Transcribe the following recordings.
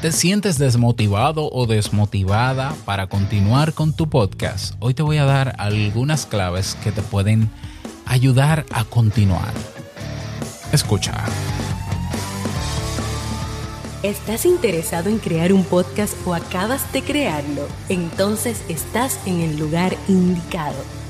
¿Te sientes desmotivado o desmotivada para continuar con tu podcast? Hoy te voy a dar algunas claves que te pueden ayudar a continuar. Escucha. ¿Estás interesado en crear un podcast o acabas de crearlo? Entonces estás en el lugar indicado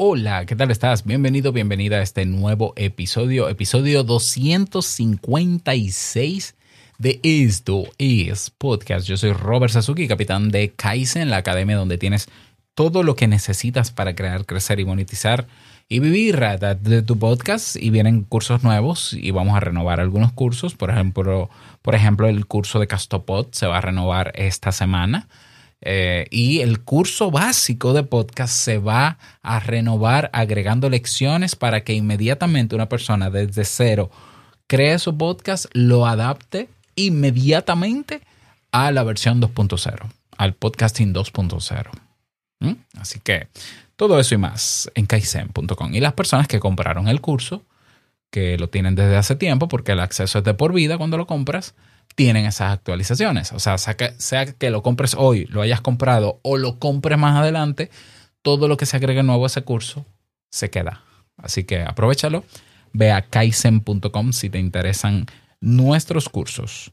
Hola, ¿qué tal estás? Bienvenido, bienvenida a este nuevo episodio, episodio 256 de Esto es Podcast. Yo soy Robert Sasuki, capitán de Kaizen, la academia donde tienes todo lo que necesitas para crear, crecer y monetizar y vivir de tu podcast. Y vienen cursos nuevos y vamos a renovar algunos cursos. Por ejemplo, por ejemplo el curso de Castopod se va a renovar esta semana. Eh, y el curso básico de podcast se va a renovar agregando lecciones para que inmediatamente una persona desde cero cree su podcast, lo adapte inmediatamente a la versión 2.0, al podcasting 2.0. ¿Mm? Así que todo eso y más en kaizen.com. Y las personas que compraron el curso, que lo tienen desde hace tiempo, porque el acceso es de por vida cuando lo compras, tienen esas actualizaciones. O sea, sea que, lo compres hoy, lo hayas comprado o lo compres más adelante, todo lo que se agregue nuevo a ese curso se queda. Así que aprovechalo. Ve a kaizen.com si te interesan nuestros cursos.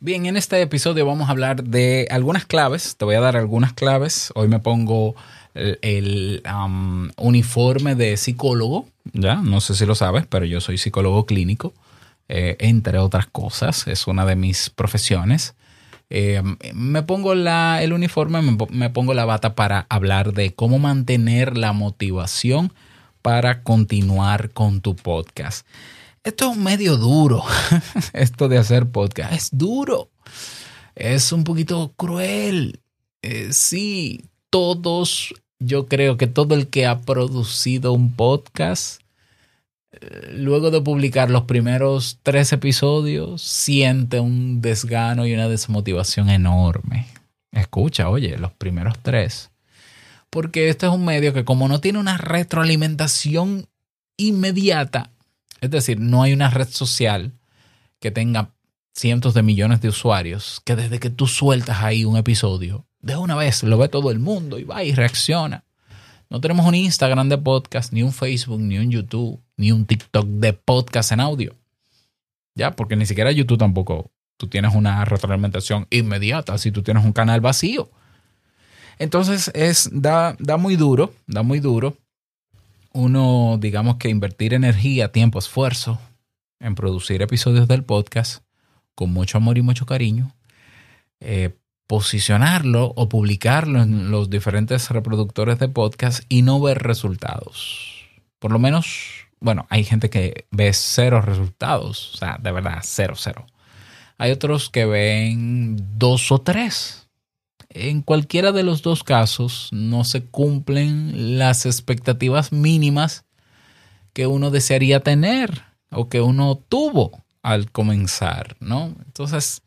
Bien, en este episodio vamos a hablar de algunas claves. Te voy a dar algunas claves. Hoy me pongo el, um, uniforme de psicólogo. Ya, no sé si lo sabes, pero yo soy psicólogo clínico. Eh, entre otras cosas, es una de mis profesiones. Eh, me pongo la, el uniforme, me, pongo la bata para hablar de cómo mantener la motivación para continuar con tu podcast. Esto es medio duro, esto de hacer podcast, es duro, es un poquito cruel. Eh, sí, todos, yo creo que todo el que ha producido un podcast luego de publicar los primeros tres episodios, siente un desgano y una desmotivación enorme. Escucha, oye, los primeros tres. Porque este es un medio que como no tiene una retroalimentación inmediata, es decir, no hay una red social que tenga cientos de millones de usuarios, que desde que tú sueltas ahí un episodio, de una vez lo ve todo el mundo y va y reacciona. No tenemos un Instagram de podcast, ni un Facebook, ni un YouTube, ni un TikTok de podcast en audio. Ya, porque ni siquiera YouTube tampoco. Tú tienes una retroalimentación inmediata si tú tienes un canal vacío. Entonces es, da, da muy duro, da muy duro. Uno, digamos que invertir energía, tiempo, esfuerzo en producir episodios del podcast con mucho amor y mucho cariño. Eh, posicionarlo o publicarlo en los diferentes reproductores de podcast y no ver resultados. Por lo menos, bueno, hay gente que ve cero resultados, o sea, de verdad, cero, cero. Hay otros que ven dos o tres. En cualquiera de los dos casos no se cumplen las expectativas mínimas que uno desearía tener o que uno tuvo al comenzar, ¿no? Entonces,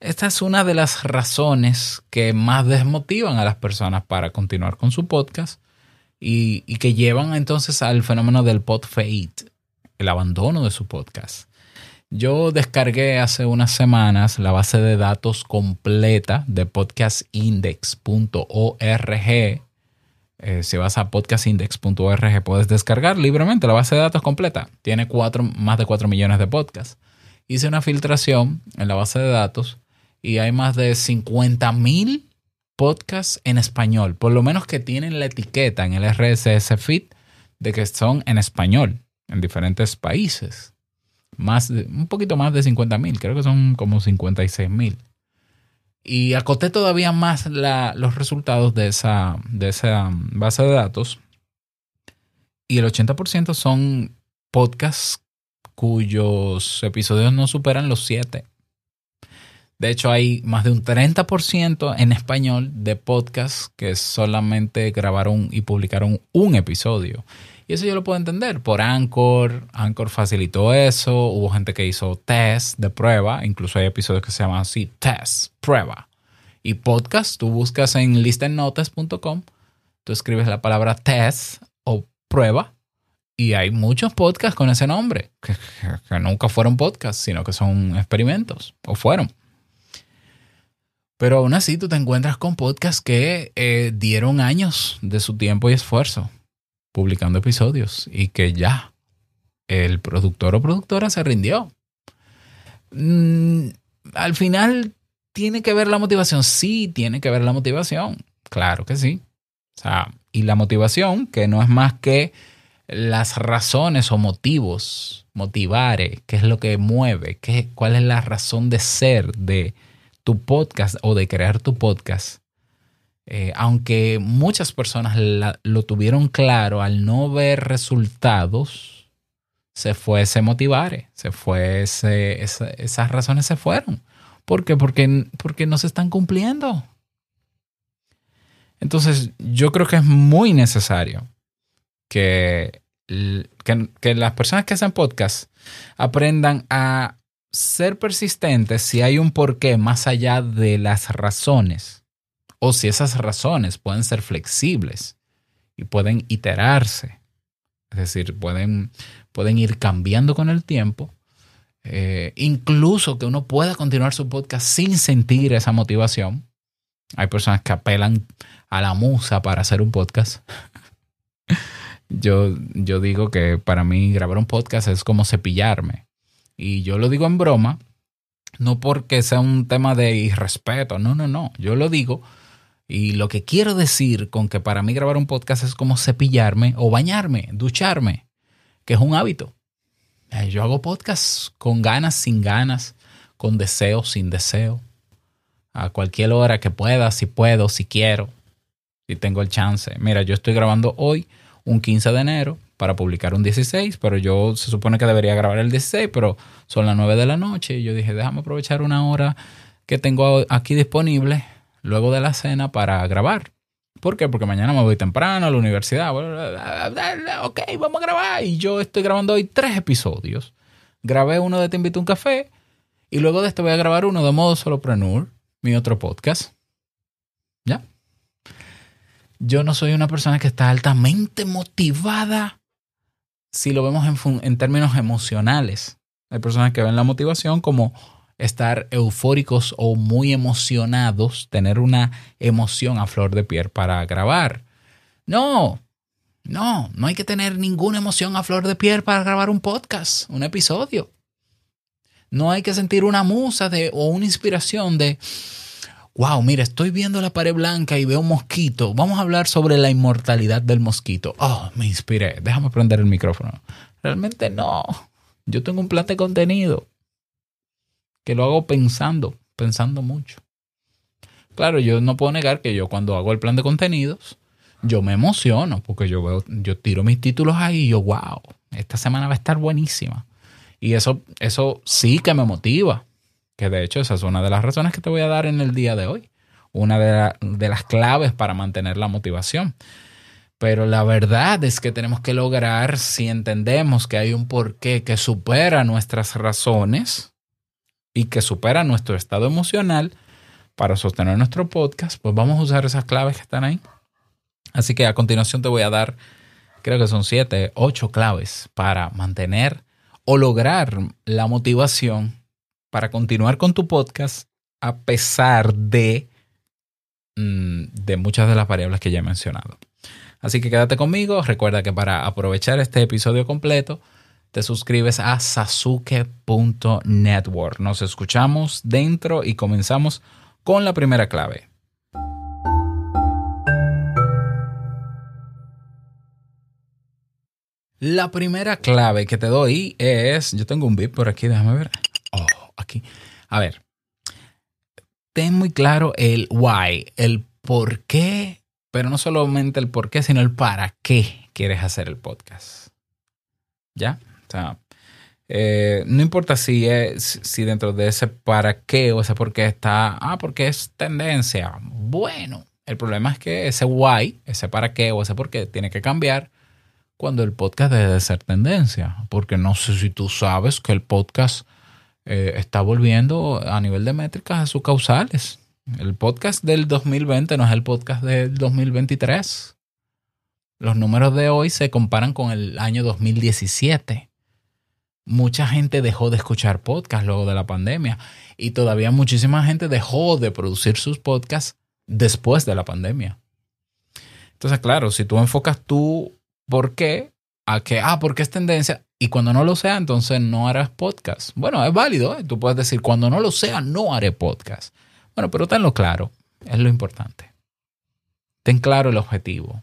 esta es una de las razones que más desmotivan a las personas para continuar con su podcast y, que llevan entonces al fenómeno del pod fade, el abandono de su podcast. Yo descargué hace unas semanas la base de datos completa de podcastindex.org. Eh, si vas a podcastindex.org puedes descargar libremente la base de datos completa. Tiene cuatro, más de 4 millones de podcasts. Hice una filtración en la base de datos y hay más de 50 mil podcasts en español, por lo menos que tienen la etiqueta en el RSS feed de que son en español en diferentes países. Más un poquito más de 50 mil, creo que son como 56 mil. Y acoté todavía más los resultados de esa, de esa base de datos. Y el 80% son podcasts cuyos episodios no superan los 7 De hecho, hay más de un 30% en español de podcasts que solamente grabaron y publicaron un episodio. Y eso yo lo puedo entender por Anchor. Anchor facilitó eso. Hubo gente que hizo test de prueba. Incluso hay episodios que se llaman así, test, prueba. Y podcast, tú buscas en listennotes.com, tú escribes la palabra test o prueba. Y hay muchos podcasts con ese nombre, que, que nunca fueron podcasts, sino que son experimentos, o fueron. Pero aún así tú te encuentras con podcasts que eh, dieron años de su tiempo y esfuerzo publicando episodios y que ya el productor o productora se rindió. Mm, al final, ¿tiene que ver la motivación? Sí, tiene que ver la motivación. Claro que sí. O sea, y la motivación, que no es más que las razones o motivos, motivare, qué es lo que mueve, qué, cuál es la razón de ser de tu podcast o de crear tu podcast, eh, aunque muchas personas lo tuvieron claro al no ver resultados, se fue ese motivar, se fue esas razones se fueron. ¿Por qué? Porque, porque no se están cumpliendo. Entonces, yo creo que es muy necesario que, que, que las personas que hacen podcast aprendan a ser persistentes si hay un porqué más allá de las razones o si esas razones pueden ser flexibles y pueden iterarse. Es decir, pueden, pueden ir cambiando con el tiempo. Eh, incluso que uno pueda continuar su podcast sin sentir esa motivación. Hay personas que apelan a la musa para hacer un podcast. yo, yo digo que para mí grabar un podcast es como cepillarme. Y yo lo digo en broma, no porque sea un tema de irrespeto, no, no, no. Yo lo digo y lo que quiero decir con que para mí grabar un podcast es como cepillarme o bañarme, ducharme, que es un hábito. Eh, yo hago podcast con ganas, sin ganas, con deseo, sin deseo, a cualquier hora que pueda, si puedo, si quiero, si tengo el chance. Mira, yo estoy grabando hoy, un 15 de enero, para publicar un 16, pero yo se supone que debería grabar el 16, pero son las 9 de la noche y yo dije, déjame aprovechar una hora que tengo aquí disponible luego de la cena para grabar. ¿Por qué? Porque mañana me voy temprano a la universidad. Ok, vamos a grabar. Y yo estoy grabando hoy tres episodios. Grabé uno de Te invito a un café y luego de este voy a grabar uno de modo solopreneur, mi otro podcast. ¿Ya? Yo no soy una persona que está altamente motivada si lo vemos en, términos emocionales. Hay personas que ven la motivación como estar eufóricos o muy emocionados, tener una emoción a flor de piel para grabar. No, no, no hay que tener ninguna emoción a flor de piel para grabar un podcast, un episodio. No hay que sentir una musa de, o una inspiración de, wow, mira, estoy viendo la pared blanca y veo un mosquito. Vamos a hablar sobre la inmortalidad del mosquito. Oh, me inspiré. Déjame prender el micrófono. Realmente no. Yo tengo un plan de contenido que lo hago pensando, pensando mucho. Claro, yo no puedo negar que yo cuando hago el plan de contenidos, yo me emociono porque yo veo, yo tiro mis títulos ahí y yo, wow, esta semana va a estar buenísima. Y eso, eso sí que me motiva que de hecho esa es una de las razones que te voy a dar en el día de hoy. Una de, las claves para mantener la motivación. Pero la verdad es que tenemos que lograr, si entendemos que hay un porqué que supera nuestras razones y que supera nuestro estado emocional para sostener nuestro podcast, pues vamos a usar esas claves que están ahí. Así que a continuación te voy a dar, creo que son siete, ocho claves para mantener o lograr la motivación para continuar con tu podcast a pesar de, mm, de muchas de las variables que ya he mencionado. Así que quédate conmigo. Recuerda que para aprovechar este episodio completo, te suscribes a sasuke.network. Nos escuchamos dentro y comenzamos con la primera clave. La primera clave que te doy es, yo tengo un bip por aquí, déjame ver A ver, ten muy claro el why, el por qué, pero no solamente el por qué, sino el para qué quieres hacer el podcast. ¿Ya? O sea, Eh, no importa si es si dentro de ese para qué o ese por qué está, ah, porque es tendencia. Bueno, el problema es que ese why, ese para qué o ese por qué tiene que cambiar cuando el podcast debe de ser tendencia. Porque no sé si tú sabes que el podcast eh, está volviendo a nivel de métricas a sus causales. El podcast del 2020 no es el podcast del 2023. Los números de hoy se comparan con el año 2017. Mucha gente dejó de escuchar podcasts luego de la pandemia y todavía muchísima gente dejó de producir sus podcasts después de la pandemia. Entonces, claro, si tú enfocas tú por qué a que, ah, porque es tendencia, y cuando no lo sea, entonces no harás podcast. Bueno, es válido, ¿eh? tú puedes decir, cuando no lo sea, no haré podcast. Bueno, pero tenlo claro, es lo importante. Ten claro el objetivo.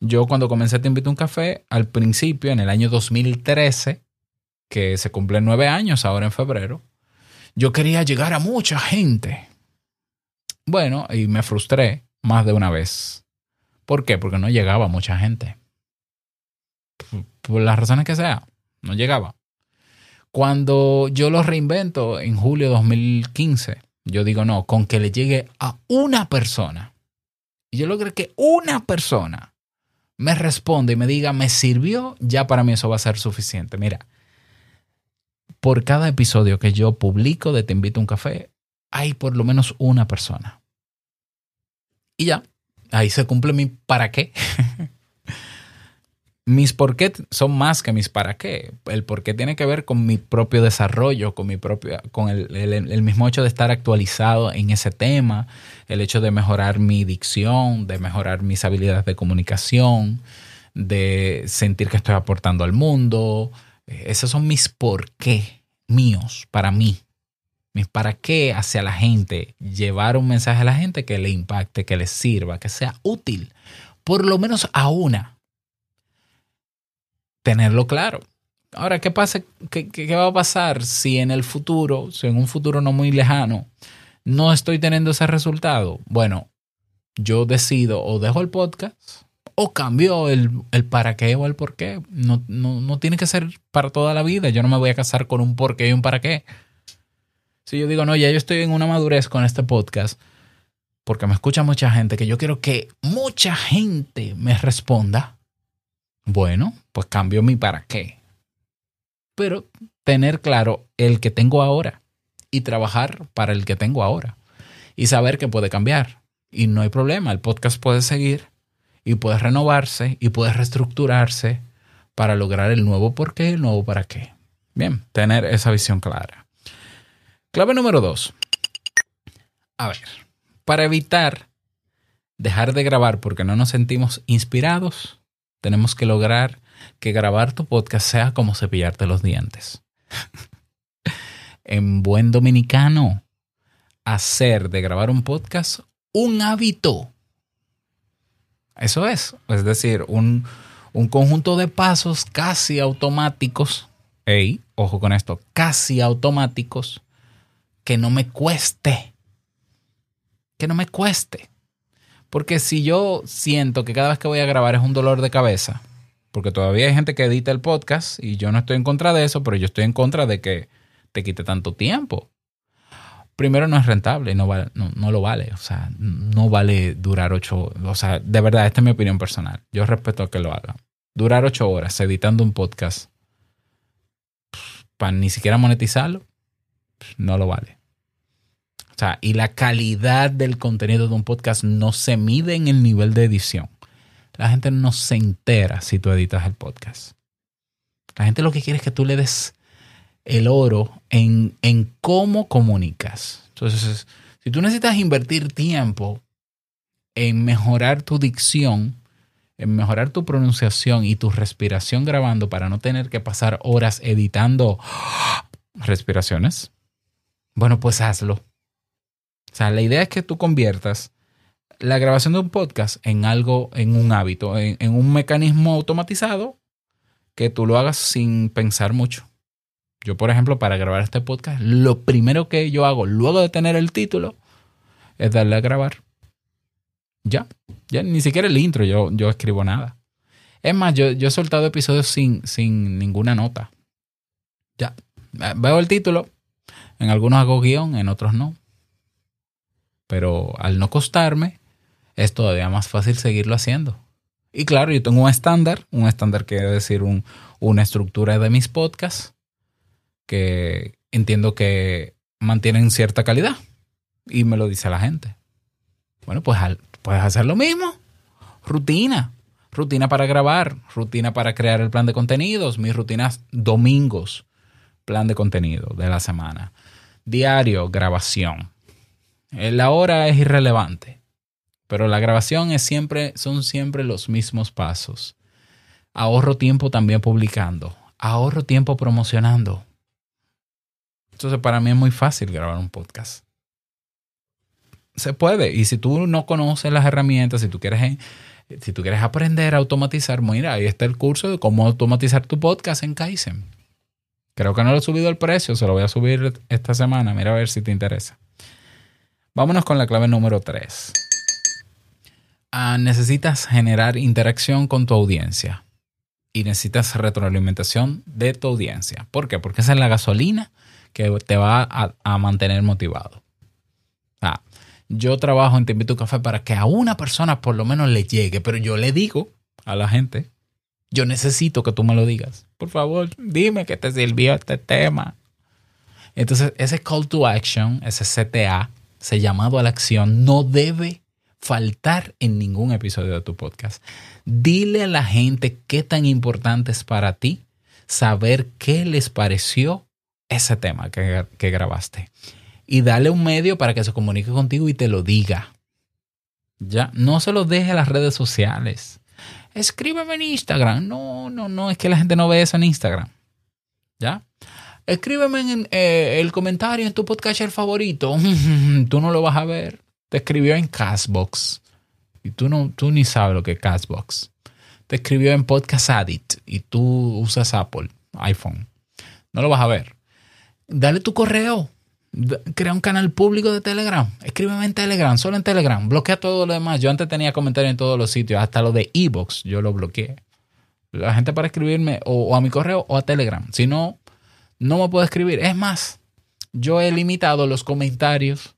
Yo cuando comencé Te invito a un café, al principio, en el año 2013, que se cumplen nueve años ahora en febrero, yo quería llegar a mucha gente. Bueno, y me frustré más de una vez. ¿Por qué? Porque no llegaba mucha gente. Por las razones que sea no llegaba. Cuando yo lo reinvento en julio de 2015, yo digo, no, con que le llegue a una persona. Y yo logré que una persona me responda y me diga, me sirvió, ya para mí eso va a ser suficiente. Mira, por cada episodio que yo publico de Te invito a un café, hay por lo menos una persona. Y ya, ahí se cumple mi para qué. mis por qué son más que mis para qué. El por qué tiene que ver con mi propio desarrollo, con mi propio, con el, el, mismo hecho de estar actualizado en ese tema, el hecho de mejorar mi dicción, de mejorar mis habilidades de comunicación, de sentir que estoy aportando al mundo. Esos son mis por qué míos, para mí. Mis para qué hacia la gente, llevar un mensaje a la gente que le impacte, que le sirva, que sea útil, por lo menos a una tenerlo claro. Ahora, ¿qué pasa? ¿Qué, ¿Qué, va a pasar si en el futuro, si en un futuro no muy lejano, no estoy teniendo ese resultado? Bueno, yo decido o dejo el podcast o cambio el, el para qué o el por qué. No, no, no, tiene que ser para toda la vida. Yo no me voy a casar con un por qué y un para qué. Si yo digo, no, ya yo estoy en una madurez con este podcast, porque me escucha mucha gente, que yo quiero que mucha gente me responda, bueno, pues cambio mi para qué. Pero tener claro el que tengo ahora y trabajar para el que tengo ahora y saber que puede cambiar. Y no hay problema, el podcast puede seguir y puede renovarse y puede reestructurarse para lograr el nuevo por qué, el nuevo para qué. Bien, tener esa visión clara. Clave número dos. A ver, para evitar dejar de grabar porque no nos sentimos inspirados, tenemos que lograr que grabar tu podcast sea como cepillarte los dientes. en buen dominicano, hacer de grabar un podcast un hábito. Eso es, es decir, un, un conjunto de pasos casi automáticos. Ey, ojo con esto, casi automáticos, que no me cueste. Que no me cueste. Porque si yo siento que cada vez que voy a grabar es un dolor de cabeza, porque todavía hay gente que edita el podcast y yo no estoy en contra de eso, pero yo estoy en contra de que te quite tanto tiempo. Primero no es rentable, no, no, lo vale, o sea, no vale durar ocho, o sea, de verdad, esta es mi opinión personal, yo respeto a que lo haga. Durar ocho horas editando un podcast para ni siquiera monetizarlo, no lo vale. O sea, y la calidad del contenido de un podcast no se mide en el nivel de edición. La gente no se entera si tú editas el podcast. La gente lo que quiere es que tú le des el oro en, en cómo comunicas. Entonces, si tú necesitas invertir tiempo en mejorar tu dicción, en mejorar tu pronunciación y tu respiración grabando para no tener que pasar horas editando respiraciones, bueno, pues hazlo. O sea, la idea es que tú conviertas la grabación de un podcast en algo, en un hábito, en, un mecanismo automatizado que tú lo hagas sin pensar mucho. Yo, por ejemplo, para grabar este podcast, lo primero que yo hago luego de tener el título es darle a grabar. Ya, ya ni siquiera el intro, yo, yo escribo nada. Es más, yo, yo he soltado episodios sin, sin ninguna nota. Ya. Veo el título. En algunos hago guion, en otros no. Pero al no costarme, es todavía más fácil seguirlo haciendo. Y claro, yo tengo un estándar, un estándar quiere decir una estructura de mis podcasts que entiendo que mantienen cierta calidad. Y me lo dice la gente. Bueno, pues puedes hacer lo mismo. Rutina. Rutina para grabar, rutina para crear el plan de contenidos, mis rutinas domingos, plan de contenido de la semana. Diario, grabación. La hora es irrelevante, pero la grabación es siempre, son siempre los mismos pasos. Ahorro tiempo también publicando, ahorro tiempo promocionando. Entonces para mí es muy fácil grabar un podcast. Se puede. Y si tú no conoces las herramientas, si tú quieres, si tú quieres aprender a automatizar, mira, ahí está el curso de cómo automatizar tu podcast en Kaizen. Creo que no lo he subido el precio, se lo voy a subir esta semana. Mira a ver si te interesa. Vámonos con la clave número 3. Ah, necesitas generar interacción con tu audiencia y necesitas retroalimentación de tu audiencia. ¿Por qué? Porque esa es la gasolina que te va a, mantener motivado. yo trabajo en Te Invito Café para que a una persona por lo menos le llegue, pero yo le digo a la gente, yo necesito que tú me lo digas. Por favor, dime que te sirvió este tema. Entonces, ese call to action, ese CTA, ese llamado a la acción, no debe faltar en ningún episodio de tu podcast. Dile a la gente qué tan importante es para ti saber qué les pareció ese tema que, grabaste. Y dale un medio para que se comunique contigo y te lo diga. Ya, no se lo deje a las redes sociales. Escríbeme en Instagram. No, no, no, es que la gente no ve eso en Instagram. ¿Ya? Escríbeme en eh, el comentario en tu podcast favorito. tú no lo vas a ver. Te escribió en Castbox. Y tú, no, tú ni sabes lo que es Castbox. Te escribió en Podcast Addict. Y tú usas Apple, iPhone. No lo vas a ver dale tu correo. Crea un canal público de Telegram. Escríbeme en Telegram, solo en Telegram. Bloquea todo lo demás. Yo antes tenía comentarios en todos los sitios, hasta lo de Ebox, yo lo bloqueé. La gente para escribirme o, a mi correo o a Telegram. Si no, no me puede escribir. Es más, yo he limitado los comentarios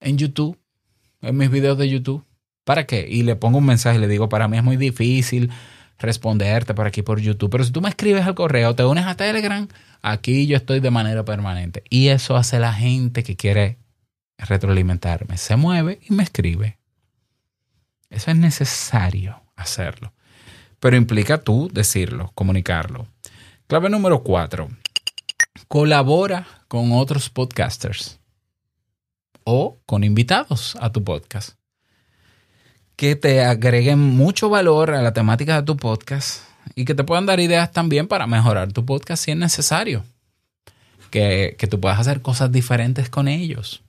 en YouTube, en mis videos de YouTube. ¿Para qué? Y le pongo un mensaje y le digo, para mí es muy difícil responderte por aquí por YouTube. Pero si tú me escribes al correo, te unes a Telegram, Aquí yo estoy de manera permanente. Y eso hace la gente que quiere retroalimentarme. Se mueve y me escribe. Eso es necesario hacerlo. Pero implica tú decirlo, comunicarlo. Clave número cuatro. Colabora con otros podcasters o con invitados a tu podcast que te agreguen mucho valor a la temática de tu podcast y que te puedan dar ideas también para mejorar tu podcast si es necesario. Que, que tú puedas hacer cosas diferentes con ellos.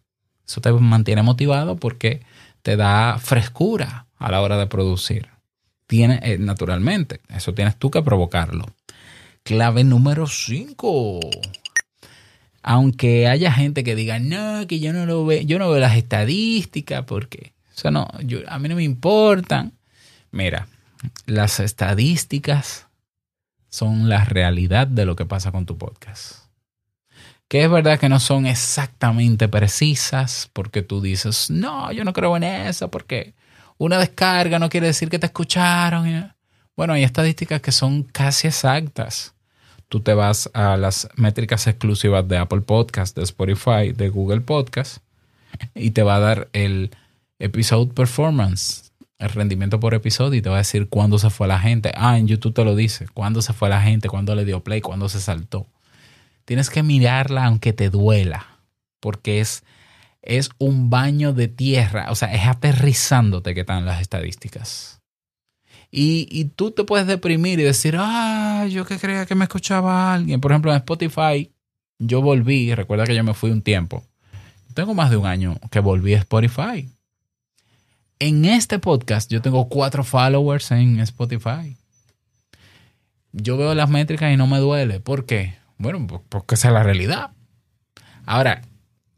Eso te mantiene motivado porque te da frescura a la hora de producir. Tiene, eh, naturalmente, eso tienes tú que provocarlo. Clave número 5. Aunque haya gente que diga, no, que yo no lo veo, yo no veo las estadísticas porque eso no, a mí no me importan. Mira, las estadísticas son la realidad de lo que pasa con tu podcast. Que es verdad que no son exactamente precisas porque tú dices, no, yo no creo en eso porque una descarga no quiere decir que te escucharon. Bueno, hay estadísticas que son casi exactas. Tú te vas a las métricas exclusivas de Apple Podcast, de Spotify, de Google Podcast y te va a dar el episode performance el rendimiento por episodio y te va a decir cuándo se fue la gente. Ah, en YouTube te lo dice, cuándo se fue la gente, cuándo le dio play, cuándo se saltó. Tienes que mirarla aunque te duela, porque es, es un baño de tierra, o sea, es aterrizándote que están las estadísticas. Y, y tú te puedes deprimir y decir, ah, yo que creía que me escuchaba alguien. Por ejemplo, en Spotify, yo volví, recuerda que yo me fui un tiempo. Tengo más de un año que volví a Spotify en este podcast yo tengo cuatro followers en Spotify. Yo veo las métricas y no me duele. ¿Por qué? Bueno, porque esa es la realidad. Ahora,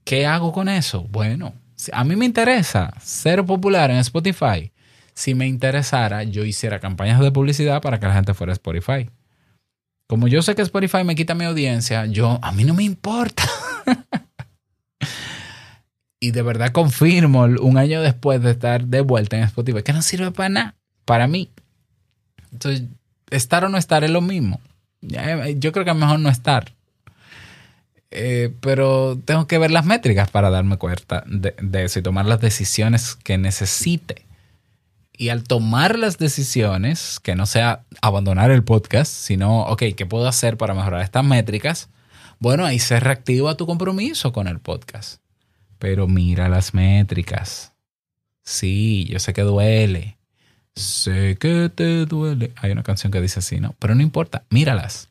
¿qué hago con eso? Bueno, a mí me interesa ser popular en Spotify. Si me interesara, yo hiciera campañas de publicidad para que la gente fuera a Spotify. Como yo sé que Spotify me quita mi audiencia, yo a mí no me importa. y de verdad confirmo un año después de estar de vuelta en Spotify que no sirve para nada, para mí. Entonces, estar o no estar es lo mismo. Yo creo que es mejor no estar. Eh, pero tengo que ver las métricas para darme cuenta de, eso y tomar las decisiones que necesite. Y al tomar las decisiones, que no sea abandonar el podcast, sino, ok, ¿qué puedo hacer para mejorar estas métricas? Bueno, ahí se reactiva tu compromiso con el podcast. Pero mira las métricas. Sí, yo sé que duele. Sé que te duele. Hay una canción que dice así, ¿no? Pero no importa, míralas.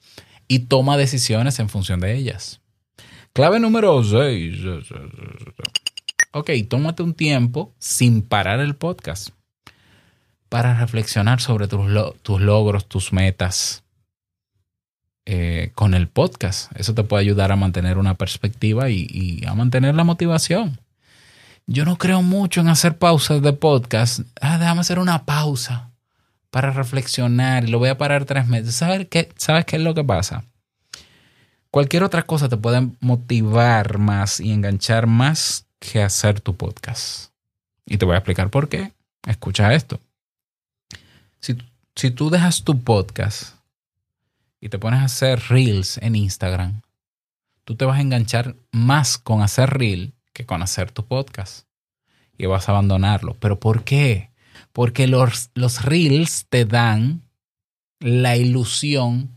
Y toma decisiones en función de ellas. Clave número 6. Ok, tómate un tiempo sin parar el podcast para reflexionar sobre tus, tus logros, tus metas eh, con el podcast. Eso te puede ayudar a mantener una perspectiva y, a mantener la motivación. Yo no creo mucho en hacer pausas de podcast. Ah, déjame hacer una pausa para reflexionar y lo voy a parar tres meses. ¿Sabes qué, ¿Sabes qué es lo que pasa? Cualquier otra cosa te puede motivar más y enganchar más que hacer tu podcast. Y te voy a explicar por qué. Escucha esto. Si, tú dejas tu podcast y te pones a hacer reels en Instagram, tú te vas a enganchar más con hacer reel que con hacer tu podcast. Y vas a abandonarlo. ¿Pero por qué? Porque los, los reels te dan la ilusión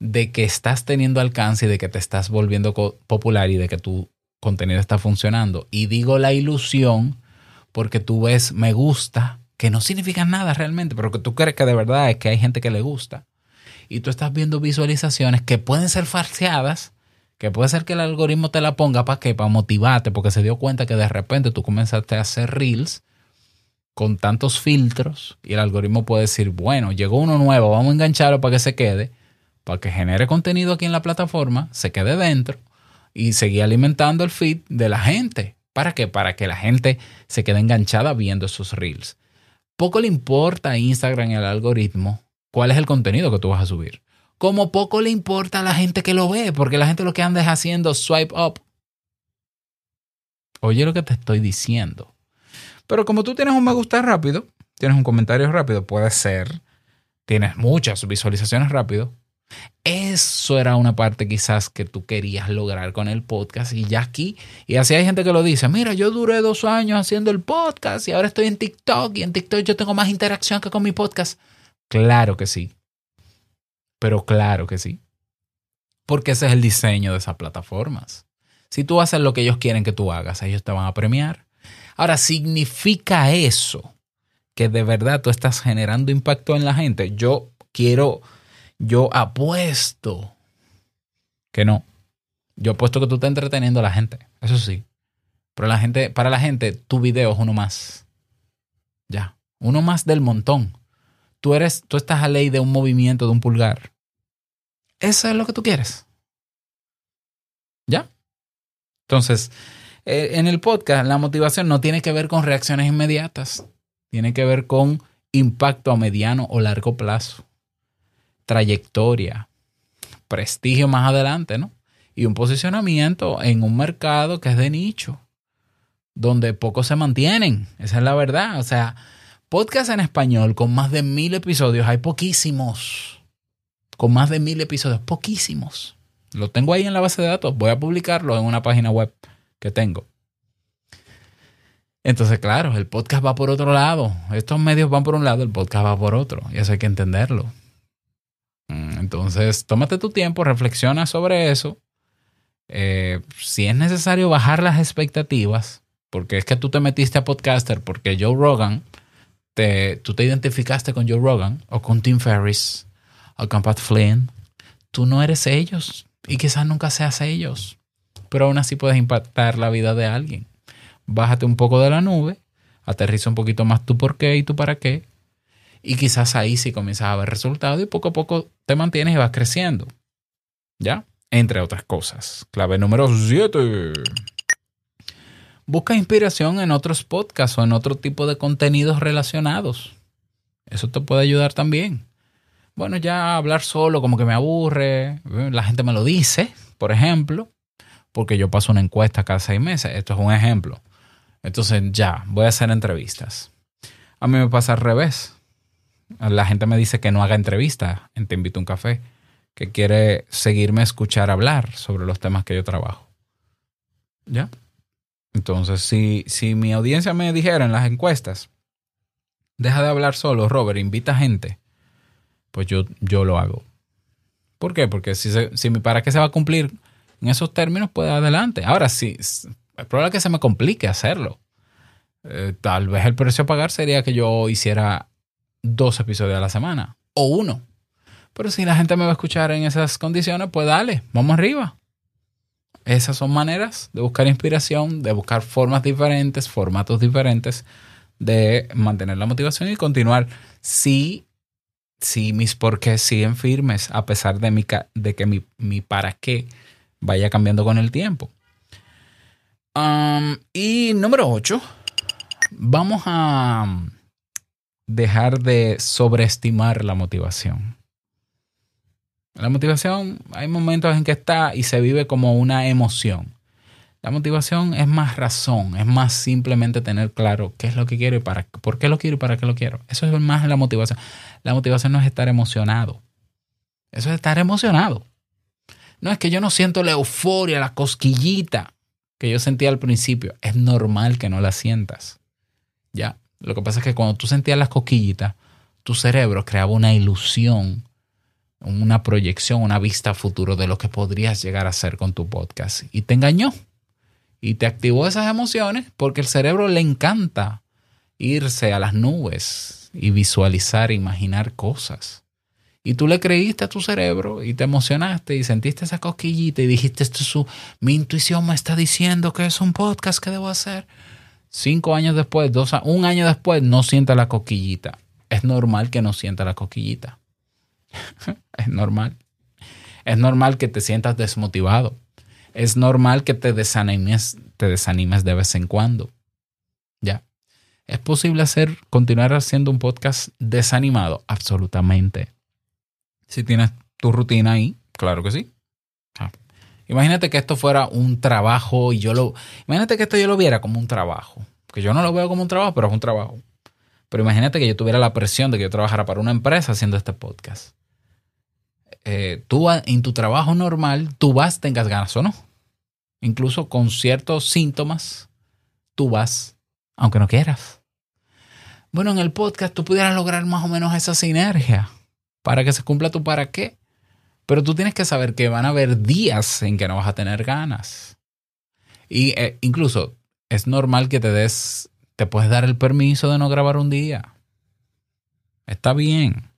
de que estás teniendo alcance y de que te estás volviendo popular y de que tu contenido está funcionando. Y digo la ilusión porque tú ves me gusta que no significan nada realmente, pero que tú crees que de verdad es que hay gente que le gusta. Y tú estás viendo visualizaciones que pueden ser falseadas, que puede ser que el algoritmo te la ponga para qué, para motivarte, porque se dio cuenta que de repente tú comenzaste a hacer reels con tantos filtros y el algoritmo puede decir, bueno, llegó uno nuevo, vamos a engancharlo para que se quede, para que genere contenido aquí en la plataforma, se quede dentro y seguir alimentando el feed de la gente. ¿Para qué? Para que la gente se quede enganchada viendo esos reels poco le importa a Instagram al algoritmo cuál es el contenido que tú vas a subir. Como poco le importa a la gente que lo ve, porque la gente lo que anda es haciendo swipe up. Oye lo que te estoy diciendo. Pero como tú tienes un me gusta rápido, tienes un comentario rápido, puede ser, tienes muchas visualizaciones rápido, eso era una parte quizás que tú querías lograr con el podcast y ya aquí, y así hay gente que lo dice, mira, yo duré dos años haciendo el podcast y ahora estoy en TikTok y en TikTok yo tengo más interacción que con mi podcast. Claro que sí, pero claro que sí, porque ese es el diseño de esas plataformas. Si tú haces lo que ellos quieren que tú hagas, ellos te van a premiar. Ahora, ¿significa eso que de verdad tú estás generando impacto en la gente? Yo quiero yo apuesto que no. Yo apuesto que tú estás entreteniendo a la gente. Eso sí. Pero la gente, para la gente, tu video es uno más. Ya. Uno más del montón. Tú eres, tú estás a ley de un movimiento de un pulgar. Eso es lo que tú quieres. ¿Ya? Entonces, eh, en el podcast, la motivación no tiene que ver con reacciones inmediatas. Tiene que ver con impacto a mediano o largo plazo trayectoria, prestigio más adelante, ¿no? Y un posicionamiento en un mercado que es de nicho, donde pocos se mantienen. Esa es la verdad. O sea, podcast en español con más de mil episodios, hay poquísimos. Con más de mil episodios, poquísimos. Lo tengo ahí en la base de datos. Voy a publicarlo en una página web que tengo. Entonces, claro, el podcast va por otro lado. Estos medios van por un lado, el podcast va por otro. Y eso hay que entenderlo. Mm, entonces, tómate tu tiempo, reflexiona sobre eso. Eh, si es necesario bajar las expectativas, porque es que tú te metiste a podcaster porque Joe Rogan, te, tú te identificaste con Joe Rogan o con Tim Ferriss o con Pat Flynn, tú no eres ellos y quizás nunca seas ellos, pero aún así puedes impactar la vida de alguien. Bájate un poco de la nube, aterriza un poquito más tu por qué y tu para qué y quizás ahí sí comienzas a ver resultados y poco a poco te mantienes y vas creciendo. ¿Ya? Entre otras cosas. Clave número 7. Busca inspiración en otros podcasts o en otro tipo de contenidos relacionados. Eso te puede ayudar también. bueno, ya hablar solo como que me aburre, la gente me lo dice, por ejemplo, porque yo paso una encuesta cada seis meses, esto es un ejemplo. Entonces ya, voy a hacer entrevistas. A mí me pasa al revés. La gente me dice que no haga entrevistas en Te invito a un café, que quiere seguirme a escuchar hablar sobre los temas que yo trabajo. ¿Ya? Entonces, si, si mi audiencia me dijera en las encuestas, deja de hablar solo, Robert, invita gente, pues yo, yo lo hago. ¿Por qué? Porque si, si mi para qué se va a cumplir en esos términos, pues adelante. Ahora, sí, es probable que se me complique hacerlo. Eh, tal vez el precio a pagar sería que yo hiciera dos episodios a la semana o uno. Pero si la gente me va a escuchar en esas condiciones, pues dale, vamos arriba. Esas son maneras de buscar inspiración, de buscar formas diferentes, formatos diferentes de mantener la motivación y continuar. Si, si mis porqués siguen firmes, a pesar de, mi, de que mi, mi para qué vaya cambiando con el tiempo. y número 8, vamos a dejar de sobreestimar la motivación. La motivación, hay momentos en que está y se vive como una emoción. La motivación es más razón, es más simplemente tener claro qué es lo que quiero y para por qué lo quiero y para qué lo quiero. Eso es más la motivación. La motivación no es estar emocionado. Eso es estar emocionado. No es que yo no siento la euforia, la cosquillita que yo sentía al principio. Es normal que no la sientas. Ya. Lo que pasa es que cuando tú sentías las cosquillitas, tu cerebro creaba una ilusión, una proyección, una vista futuro de lo que podrías llegar a hacer con tu podcast. Y te engañó. Y te activó esas emociones porque el cerebro le encanta irse a las nubes y visualizar, imaginar cosas. Y tú le creíste a tu cerebro y te emocionaste y sentiste esa cosquillita y dijiste, esto es su, mi intuición me está diciendo que es un podcast que debo hacer. Cinco años después, dos, un año después, no sienta la cosquillita. Es normal que no sienta la cosquillita. es normal. Es normal que te sientas desmotivado. Es normal que te desanimes, te desanimes de vez en cuando. Ya. ¿Es posible hacer, continuar haciendo un podcast desanimado? Absolutamente. Si tienes tu rutina ahí, claro que sí. Ah. Imagínate que esto fuera un trabajo y yo lo. Imagínate que esto yo lo viera como un trabajo. Que yo no lo veo como un trabajo, pero es un trabajo. Pero imagínate que yo tuviera la presión de que yo trabajara para una empresa haciendo este podcast. Eh, tú en tu trabajo normal, tú vas, tengas ganas o no. Incluso con ciertos síntomas, tú vas, aunque no quieras. Bueno, en el podcast tú pudieras lograr más o menos esa sinergia para que se cumpla tu para qué. Pero tú tienes que saber que van a haber días en que no vas a tener ganas. Y eh, incluso es normal que te des, te puedes dar el permiso de no grabar un día. Está bien.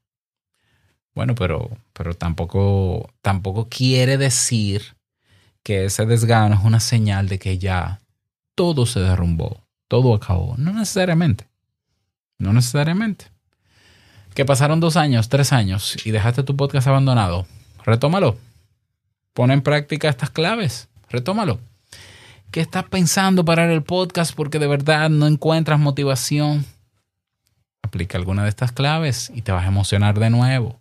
Bueno, pero, pero tampoco, tampoco quiere decir que ese desgano es una señal de que ya todo se derrumbó, todo acabó. No necesariamente. No necesariamente que pasaron dos años, tres años y dejaste tu podcast abandonado, retómalo. Pon en práctica estas claves, retómalo. ¿Qué estás pensando parar el podcast porque de verdad no encuentras motivación? Aplica alguna de estas claves y te vas a emocionar de nuevo.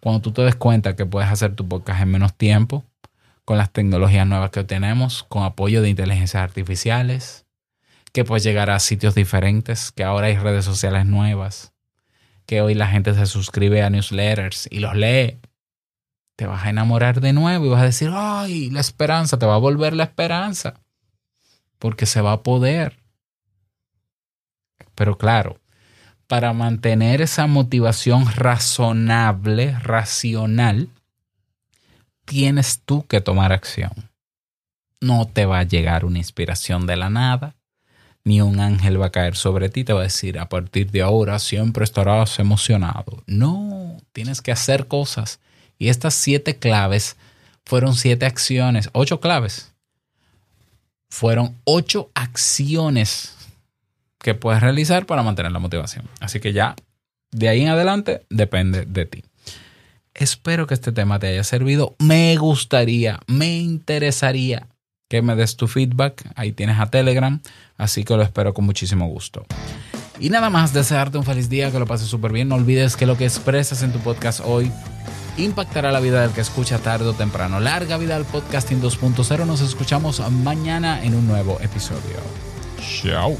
Cuando tú te des cuenta que puedes hacer tu podcast en menos tiempo, con las tecnologías nuevas que tenemos, con apoyo de inteligencias artificiales, que puedes llegar a sitios diferentes, que ahora hay redes sociales nuevas, que hoy la gente se suscribe a newsletters y los lee, te vas a enamorar de nuevo y vas a decir, ay, la esperanza, te va a volver la esperanza, porque se va a poder. Pero claro, para mantener esa motivación razonable, racional, tienes tú que tomar acción. No te va a llegar una inspiración de la nada ni un ángel va a caer sobre ti, te va a decir, a partir de ahora siempre estarás emocionado. No, tienes que hacer cosas. Y estas siete claves fueron siete acciones, ocho claves. Fueron ocho acciones que puedes realizar para mantener la motivación. Así que ya, de ahí en adelante, depende de ti. Espero que este tema te haya servido. Me gustaría, me interesaría que me des tu feedback. Ahí tienes a Telegram, así que lo espero con muchísimo gusto. Y nada más, desearte un feliz día, que lo pases súper bien. No olvides que lo que expresas en tu podcast hoy impactará la vida del que escucha tarde o temprano. Larga vida al podcasting 2.0. Nos escuchamos mañana en un nuevo episodio. Chao.